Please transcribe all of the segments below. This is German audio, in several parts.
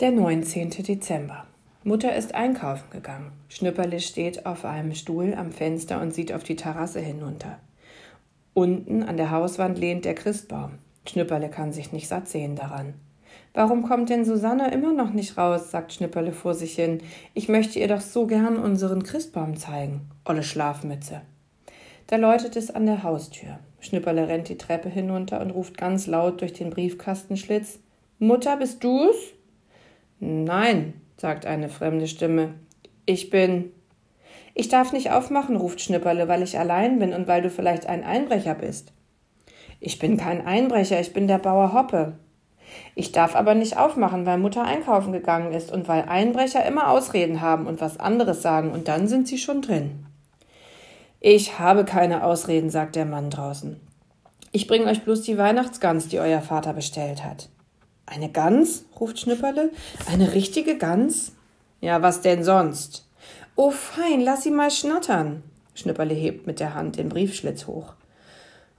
Der 19. Dezember. Mutter ist einkaufen gegangen. Schnüpperle steht auf einem Stuhl am Fenster und sieht auf die Terrasse hinunter. Unten an der Hauswand lehnt der Christbaum. Schnüpperle kann sich nicht satt sehen daran. Warum kommt denn Susanne immer noch nicht raus? sagt Schnüpperle vor sich hin. Ich möchte ihr doch so gern unseren Christbaum zeigen. Olle Schlafmütze. Da läutet es an der Haustür. Schnüpperle rennt die Treppe hinunter und ruft ganz laut durch den Briefkastenschlitz Mutter, bist du's? Nein, sagt eine fremde Stimme. Ich bin. Ich darf nicht aufmachen, ruft Schnipperle, weil ich allein bin und weil du vielleicht ein Einbrecher bist. Ich bin kein Einbrecher, ich bin der Bauer Hoppe. Ich darf aber nicht aufmachen, weil Mutter einkaufen gegangen ist und weil Einbrecher immer Ausreden haben und was anderes sagen und dann sind sie schon drin. Ich habe keine Ausreden, sagt der Mann draußen. Ich bringe euch bloß die Weihnachtsgans, die euer Vater bestellt hat. Eine Gans? ruft Schnipperle. Eine richtige Gans? Ja, was denn sonst? Oh, fein, lass sie mal schnattern. Schnipperle hebt mit der Hand den Briefschlitz hoch.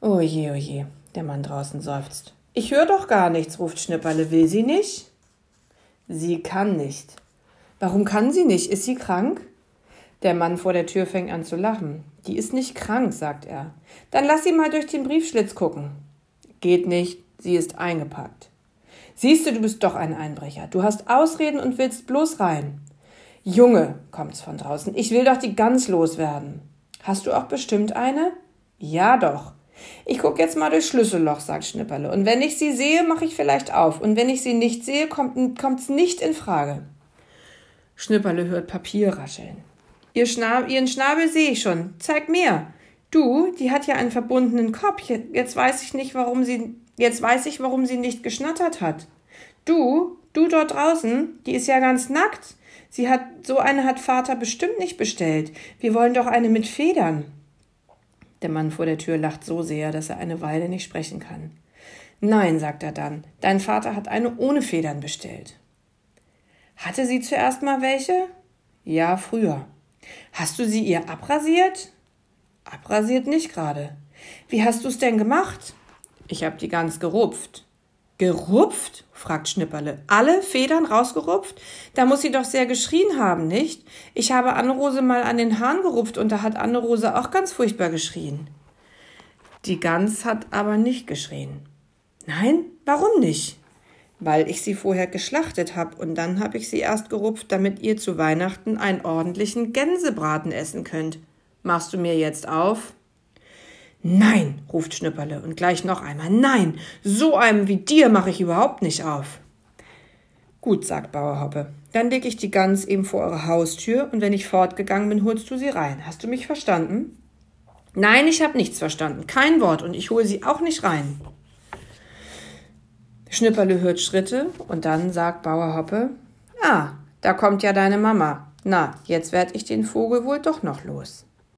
Oh je, oh je, der Mann draußen seufzt. Ich höre doch gar nichts, ruft Schnipperle. Will sie nicht? Sie kann nicht. Warum kann sie nicht? Ist sie krank? Der Mann vor der Tür fängt an zu lachen. Die ist nicht krank, sagt er. Dann lass sie mal durch den Briefschlitz gucken. Geht nicht, sie ist eingepackt. Siehst du, du bist doch ein Einbrecher. Du hast Ausreden und willst bloß rein. Junge, kommt's von draußen, ich will doch die Gans loswerden. Hast du auch bestimmt eine? Ja doch. Ich guck jetzt mal durchs Schlüsselloch, sagt Schnipperle. Und wenn ich sie sehe, mache ich vielleicht auf. Und wenn ich sie nicht sehe, kommt, kommt's nicht in Frage. Schnipperle hört Papier rascheln. Ihr Schnab, ihren Schnabel sehe ich schon. Zeig mir. Du, die hat ja einen verbundenen Kopf. Jetzt weiß ich nicht, warum sie Jetzt weiß ich, warum sie nicht geschnattert hat. Du, du dort draußen, die ist ja ganz nackt. Sie hat, so eine hat Vater bestimmt nicht bestellt. Wir wollen doch eine mit Federn. Der Mann vor der Tür lacht so sehr, dass er eine Weile nicht sprechen kann. Nein, sagt er dann, dein Vater hat eine ohne Federn bestellt. Hatte sie zuerst mal welche? Ja, früher. Hast du sie ihr abrasiert? Abrasiert nicht gerade. Wie hast du's denn gemacht? Ich hab die Gans gerupft. Gerupft? fragt Schnipperle. Alle Federn rausgerupft? Da muss sie doch sehr geschrien haben, nicht? Ich habe Anne-Rose mal an den Haaren gerupft und da hat Anne-Rose auch ganz furchtbar geschrien. Die Gans hat aber nicht geschrien. Nein, warum nicht? Weil ich sie vorher geschlachtet hab und dann hab ich sie erst gerupft, damit ihr zu Weihnachten einen ordentlichen Gänsebraten essen könnt. Machst du mir jetzt auf? Nein, ruft Schnipperle und gleich noch einmal. Nein, so einem wie dir mache ich überhaupt nicht auf. Gut, sagt Bauerhoppe. Dann leg ich die Gans eben vor eure Haustür und wenn ich fortgegangen bin, holst du sie rein. Hast du mich verstanden? Nein, ich habe nichts verstanden. Kein Wort und ich hole sie auch nicht rein. Schnipperle hört Schritte und dann sagt Bauerhoppe: Ah, da kommt ja deine Mama. Na, jetzt werd ich den Vogel wohl doch noch los.